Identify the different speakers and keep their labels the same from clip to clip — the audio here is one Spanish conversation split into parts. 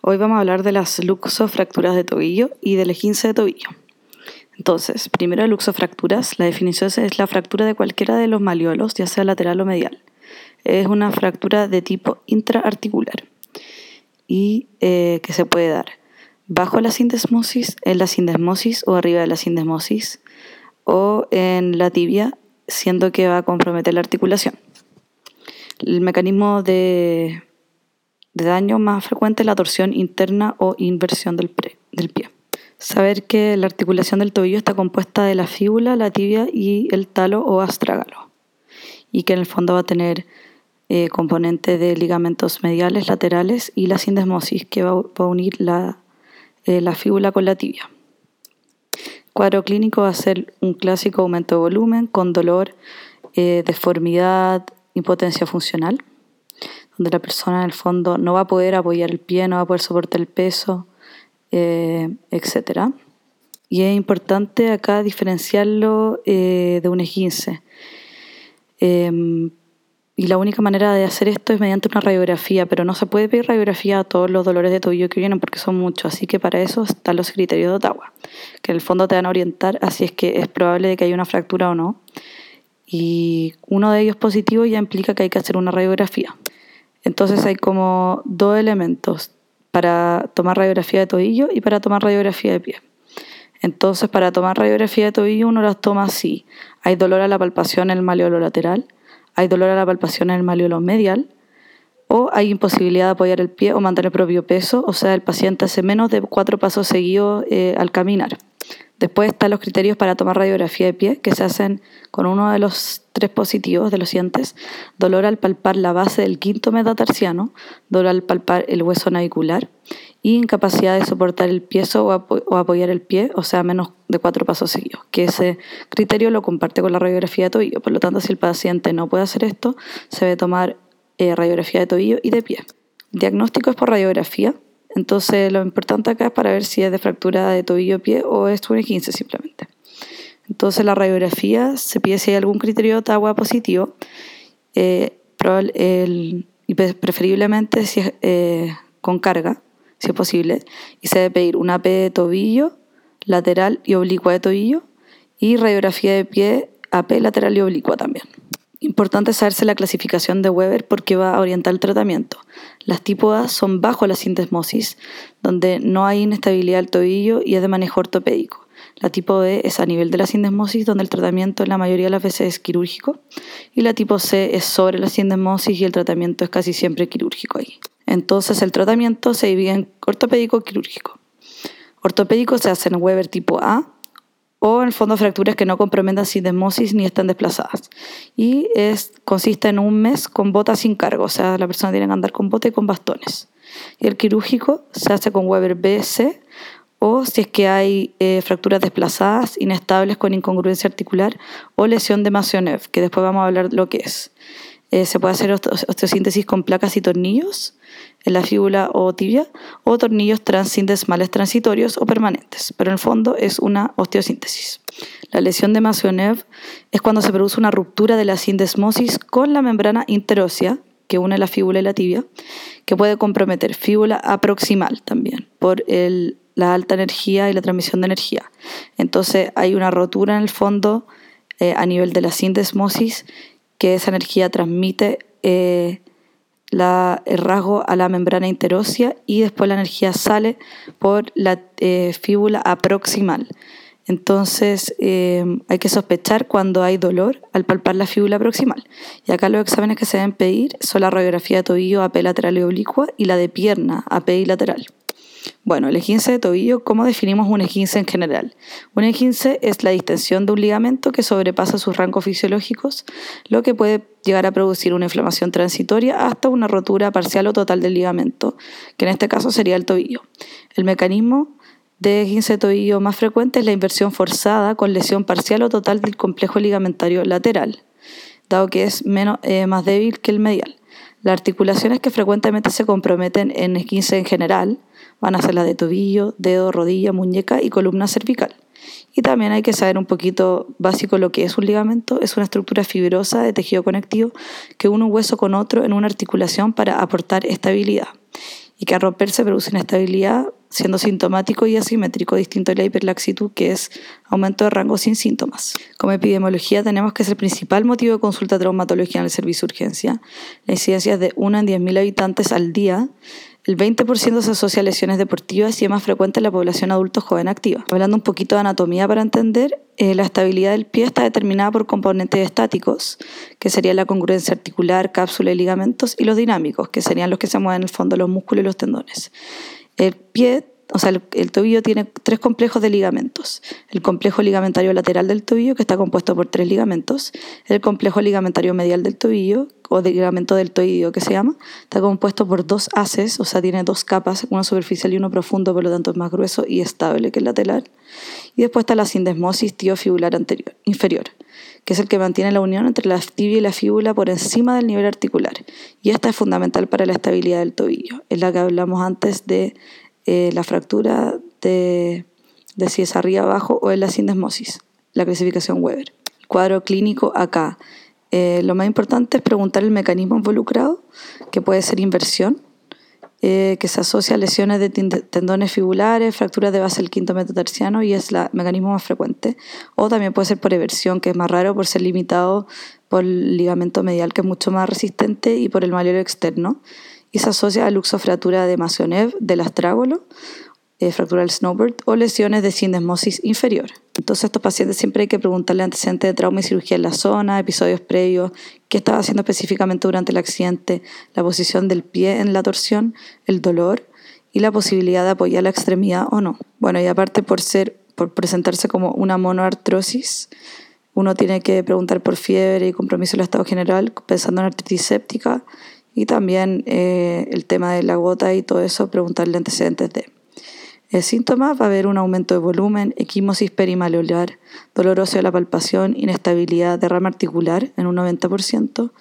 Speaker 1: Hoy vamos a hablar de las luxofracturas de tobillo y del esguince de tobillo. Entonces, primero luxofracturas, la definición es la fractura de cualquiera de los maliolos, ya sea lateral o medial. Es una fractura de tipo intraarticular y eh, que se puede dar bajo la sindesmosis, en la sindesmosis o arriba de la sindesmosis o en la tibia, siendo que va a comprometer la articulación. El mecanismo de, daño más frecuente la torsión interna o inversión del, del pie. Saber que la articulación del tobillo está compuesta de la fíbula, la tibia y el talo o astrágalo, y que en el fondo va a tener eh, componente de ligamentos mediales, laterales y la sindesmosis que va, a unir la, eh, la fíbula con la tibia. cuadro clínico va a ser un clásico aumento de volumen con dolor, eh, deformidad, impotencia funcional, donde la persona en el fondo no va a poder apoyar el pie, no va a poder soportar el peso, eh, etc. Y es importante acá diferenciarlo de un esguince. Em, y la única manera de hacer esto es mediante una radiografía, pero no se puede pedir radiografía a todos los dolores de tobillo que vienen porque son muchos. Así que para eso están los criterios de Ottawa, que en el fondo te van a orientar así es que es probable de que haya una fractura o no. Y uno de ellos positivo ya implica que hay que hacer una radiografía. Entonces hay como dos elementos para tomar radiografía de tobillo y para tomar radiografía de pie. Entonces, para tomar radiografía de tobillo uno las toma así. Hay dolor a la palpación en el maleolo lateral, hay dolor a la palpación en el maleolo medial, o hay imposibilidad de apoyar el pie o mantener el propio peso, o sea, el paciente hace menos de cuatro pasos seguidos eh, al caminar. Después están los criterios para tomar radiografía de pie, que se hacen con uno de los tres positivos de los siguientes. Dolor al palpar la base del quinto metatarsiano, dolor al palpar el hueso navicular y incapacidad de soportar el pie o, apoyar el pie, o sea, menos de cuatro pasos seguidos, que ese criterio lo comparte con la radiografía de tobillo. Por lo tanto, si el paciente no puede hacer esto, se debe tomar eh, radiografía de tobillo y de pie. diagnóstico es por radiografía, entonces lo importante acá es para ver si es de fractura de tobillo-pie o es un 15 simplemente. Entonces la radiografía se pide si hay algún criterio de agua positivo, eh, y preferiblemente si es, eh, con carga, si es posible, y se debe pedir una AP de tobillo, lateral y oblicua de tobillo, y radiografía de pie, AP lateral y oblicua también. Importante saberse la clasificación de Weber porque va a orientar el tratamiento. Las tipo A son bajo la sindesmosis, donde no hay inestabilidad del tobillo y es de manejo ortopédico. La tipo B es a nivel de la sindesmosis, donde el tratamiento en la mayoría de las veces es quirúrgico. Y la tipo C es sobre la sindesmosis y el tratamiento es casi siempre quirúrgico ahí. Entonces el tratamiento se divide en ortopédico quirúrgico. Ortopédico se hace en Weber tipo A, o en el fondo fracturas que no comprometan sindesmosis ni están desplazadas. Y es, consiste en un mes con bota sin cargo, o sea, la persona tiene que andar con bota y con bastones. Y el quirúrgico se hace con Weber BC o si es que hay eh, fracturas desplazadas, inestables con incongruencia articular o lesión de Masionev, que después vamos a hablar lo que es. Eh, se puede hacer osteosíntesis con placas y tornillos en la fíbula o tibia o tornillos transindesmales transitorios o permanentes, pero en el fondo es una osteosíntesis. La lesión de Masionev es cuando se produce una ruptura de la sindesmosis con la membrana interósea que une la fíbula y la tibia, que puede comprometer fíbula aproximal también por la alta energía y la transmisión de energía. Entonces hay una rotura en el fondo eh, a nivel de la sindesmosis que esa energía transmite eh, el rasgo a la membrana interósea y después la energía sale por la eh, fíbula aproximal. Entonces eh, hay que sospechar cuando hay dolor al palpar la fíbula proximal. Y acá los exámenes que se deben pedir son la radiografía de tobillo AP lateral y oblicua y la de pierna AP lateral. Bueno, el esguince de tobillo, ¿cómo definimos un esguince en general? Un esguince es la distensión de un ligamento que sobrepasa sus rangos fisiológicos, lo que puede llegar a producir una inflamación transitoria hasta una rotura parcial o total del ligamento, que en este caso sería el tobillo. El mecanismo de esguince de tobillo más frecuente es la inversión forzada con lesión parcial o total del complejo ligamentario lateral, dado que es eh, más débil que el medial. Las articulaciones que frecuentemente se comprometen en esguince en general van a ser las de tobillo, dedo, rodilla, muñeca y columna cervical. Y también hay que saber un poquito básico lo que es un ligamento. Es una estructura fibrosa de tejido conectivo que une un hueso con otro en una articulación para aportar estabilidad. Y que al romperse produce inestabilidad, siendo sintomático y asimétrico, distinto a la hiperlaxitud, que es aumento de rango sin síntomas. Como epidemiología tenemos que es el principal motivo de consulta traumatológica en el servicio de urgencia. La incidencia es de 1 en 10.000 habitantes al día el 20% se asocia a lesiones deportivas y es más frecuente en la población adulto joven activa. Hablando un poquito de anatomía para entender, eh, la estabilidad del pie está determinada por componentes estáticos, que serían la congruencia articular, cápsula y ligamentos, y los dinámicos, que serían los que se mueven en el fondo los músculos y los tendones. El pie o sea, el, tobillo tiene tres complejos de ligamentos. El complejo ligamentario lateral del tobillo, que está compuesto por tres ligamentos. El complejo ligamentario medial del tobillo, o de ligamento deltoideo que se llama, está compuesto por dos haces, o sea, tiene dos capas, uno superficial y uno profundo, por lo tanto es más grueso y estable que el lateral. Y después está la sindesmosis tiofibular anterior, inferior, que es el que mantiene la unión entre la tibia y la fíbula por encima del nivel articular. Y esta es fundamental para la estabilidad del tobillo. Es la que hablamos antes de eh, la fractura de, si es arriba abajo o es la sindesmosis, la clasificación Weber. cuadro clínico acá. Eh, lo más importante es preguntar el mecanismo involucrado, que puede ser inversión, eh, que se asocia a lesiones de tendones fibulares, fracturas de base del quinto metatarsiano y es el mecanismo más frecuente. O también puede ser por eversión, que es más raro por ser limitado por el ligamento medial, que es mucho más resistente, y por el malero externo y se asocia a luxofractura de Masionev del astrágolo, eh, fractura del snowbird o lesiones de sindesmosis inferior. Entonces a estos pacientes siempre hay que preguntarle antecedentes de trauma y cirugía en la zona, episodios previos, qué estaba haciendo específicamente durante el accidente, la posición del pie en la torsión, el dolor y la posibilidad de apoyar la extremidad o no. Bueno, y aparte por ser por presentarse como una monoartrosis, uno tiene que preguntar por fiebre y compromiso del estado general, pensando en artritis séptica y también eh, el tema de la gota y todo eso, preguntarle antecedentes de. El síntoma va a haber un aumento de volumen, equimosis perimaleolar, dolor óseo de la palpación, inestabilidad, derrame articular en un 90%,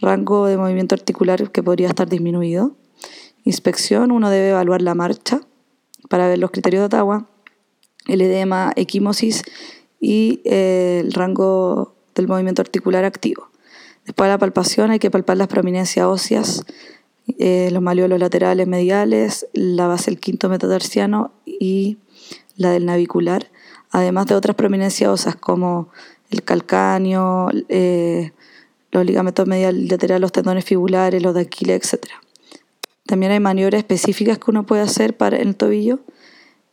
Speaker 1: rango de movimiento articular que podría estar disminuido. Inspección, uno debe evaluar la marcha para ver los criterios de Ottawa, el edema, equimosis y eh, el rango del movimiento articular activo. Después de la palpación hay que palpar las prominencias óseas, eh, los maliolos laterales mediales, la base del quinto metatarsiano y la del navicular, además de otras prominencias óseas como el calcáneo, eh, los ligamentos medial laterales, los tendones fibulares, los de Aquiles, etc. También hay maniobras específicas que uno puede hacer para el tobillo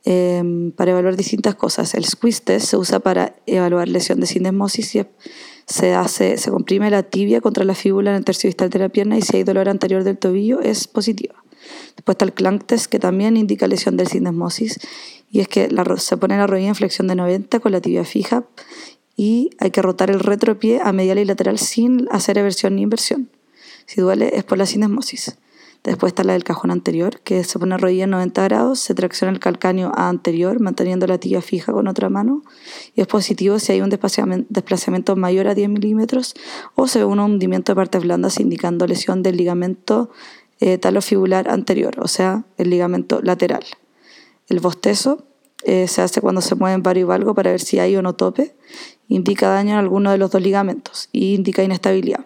Speaker 1: eh, para evaluar distintas cosas. El squeeze test se usa para evaluar lesión de sindesmosis y se, hace, se comprime la tibia contra la fíbula en el tercio distal de la pierna y si hay dolor anterior del tobillo es positiva. Después está el clank test que también indica lesión del sindesmosis y es que la, se pone la rodilla en flexión de 90 con la tibia fija y hay que rotar el retropié a medial y lateral sin hacer eversión ni inversión. Si duele es por la sindesmosis. Después está la del cajón anterior, que se pone rodilla en 90 grados, se tracciona el calcáneo anterior, manteniendo la tibia fija con otra mano, y es positivo si hay un desplazamiento mayor a 10 milímetros o se ve un hundimiento de partes blandas indicando lesión del ligamento eh, talofibular anterior, o sea, el ligamento lateral. El bostezo eh, se hace cuando se mueven varios valgo para ver si hay o no tope, indica daño en alguno de los dos ligamentos y indica inestabilidad.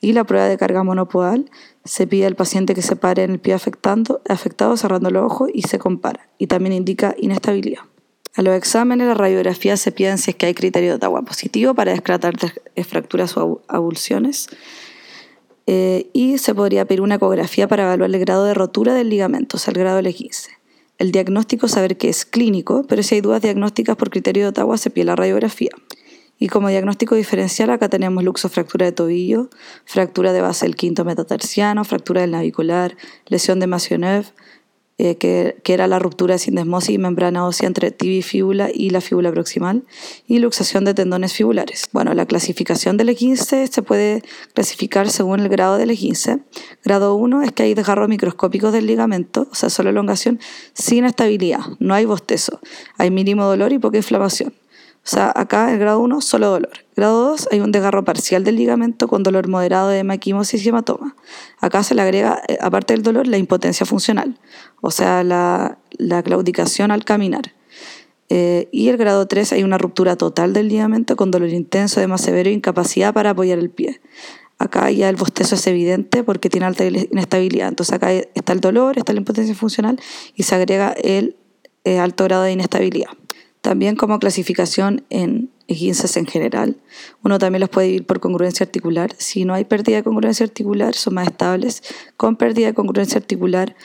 Speaker 1: Y la prueba de carga monopodal se pide al paciente que se pare en el pie afectando, afectado cerrando los ojos y se compara. Y también indica inestabilidad. A los exámenes, la radiografía se piden si es que hay criterio de agua positivo para descartar fracturas o abulsiones. Eh, y se podría pedir una ecografía para evaluar el grado de rotura del ligamento, o sea, el grado L15. El diagnóstico, saber que es clínico, pero si hay dudas diagnósticas por criterio de Ottawa, se pide la radiografía. Y como diagnóstico diferencial acá tenemos luxofractura de tobillo, fractura de base del quinto metatarsiano, fractura del navicular, lesión de Masionev, eh, que, era la ruptura de sindesmosis y membrana ósea entre tibia y fíbula y la fíbula proximal, y luxación de tendones fibulares. Bueno, la clasificación del E15 se puede clasificar según el grado del E15. Grado 1 es que hay desgarros microscópicos del ligamento, o sea, solo elongación, sin estabilidad, no hay bostezo, hay mínimo dolor y poca inflamación. O sea, acá el grado 1, solo dolor. Grado 2, hay un desgarro parcial del ligamento con dolor moderado de maquimosis y hematoma. Acá se le agrega, eh, aparte del dolor, la impotencia funcional, o sea, la, claudicación al caminar. Eh, y el grado 3 hay una ruptura total del ligamento con dolor intenso, de más severo e incapacidad para apoyar el pie. Acá ya el bostezo es evidente porque tiene alta inestabilidad. Entonces acá está el dolor, está la impotencia funcional y se agrega el eh, alto grado de inestabilidad. También como clasificación en esguinces en general, uno también los puede dividir por congruencia articular. Si no hay pérdida de congruencia articular, son más estables. Con pérdida de congruencia articular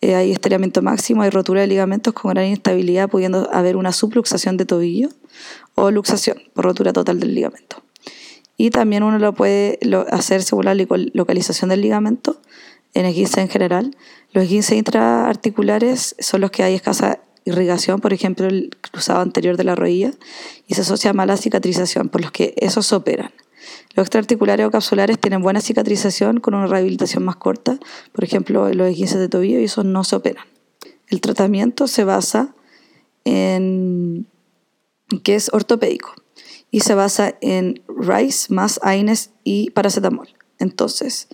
Speaker 1: eh, hay estiramiento máximo, hay rotura de ligamentos con gran inestabilidad, pudiendo haber una subluxación de tobillo o luxación por rotura total del ligamento. Y también uno lo puede hacer según la localización del ligamento en esguince en general. Los esguinces intraarticulares son los que hay escasa irrigación, por ejemplo, el cruzado anterior de la rodilla, y se asocia a mala cicatrización, por los que esos operan. Los extraarticulares o capsulares tienen buena cicatrización con una rehabilitación más corta, por ejemplo, los esguinces de tobillo, y esos no se operan. El tratamiento se basa en que es ortopédico y se basa en RICE más AINES y paracetamol. Entonces,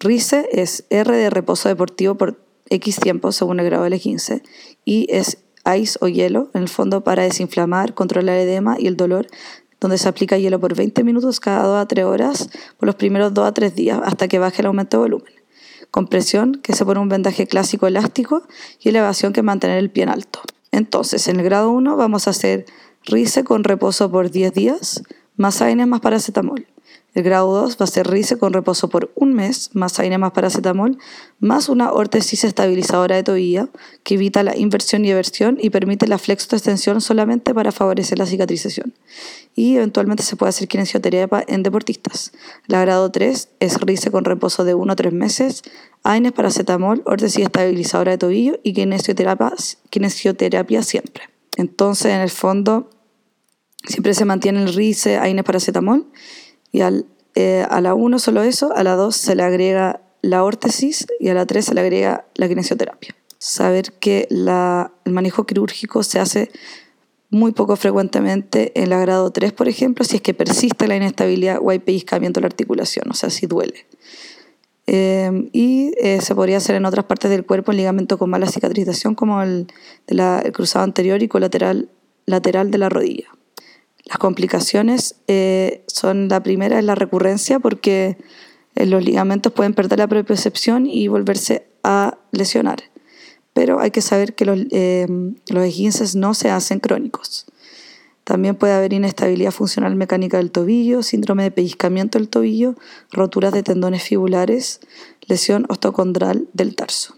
Speaker 1: RICE es R de reposo deportivo por X tiempo según el grado del 15 y es ice o hielo, en el fondo para desinflamar, controlar el edema y el dolor, donde se aplica hielo por 20 minutos cada 2 a 3 horas por los primeros 2 a 3 días hasta que baje el aumento de volumen. Compresión, que se pone un vendaje clásico elástico y elevación que mantener el pie en alto. Entonces, en el grado 1 vamos a hacer RICE con reposo por 10 días, más AINES más paracetamol. El grado 2 va a ser RICE con reposo por un mes, más AINE más paracetamol, más una órtesis estabilizadora de tobillo que evita la inversión y eversión y permite la flexo-extensión solamente para favorecer la cicatrización. Y eventualmente se puede hacer kinesioterapia en deportistas. La grado 3 es RICE con reposo de 1 a 3 meses, AINES paracetamol, órtesis estabilizadora de tobillo y kinesioterapia, siempre. Entonces, en el fondo, siempre se mantiene el RICE, AINES paracetamol y al, eh, a la 1 solo eso, a la 2 se le agrega la órtesis y a la 3 se le agrega la kinesioterapia. Saber que la, el manejo quirúrgico se hace muy poco frecuentemente en la grado 3, por ejemplo, si es que persiste la inestabilidad o hay pellizcamiento de la articulación, o sea, si duele. Eh, y eh, se podría hacer en otras partes del cuerpo en ligamento con mala cicatrización, como el, de la, el cruzado anterior y colateral lateral de la rodilla. Las complicaciones eh, son la primera es la recurrencia porque eh, los ligamentos pueden perder la propiocepción y volverse a lesionar. Pero hay que saber que los, eh, los esguinces no se hacen crónicos. También puede haber inestabilidad funcional mecánica del tobillo, síndrome de pellizcamiento del tobillo, roturas de tendones fibulares, lesión ostocondral del tarso.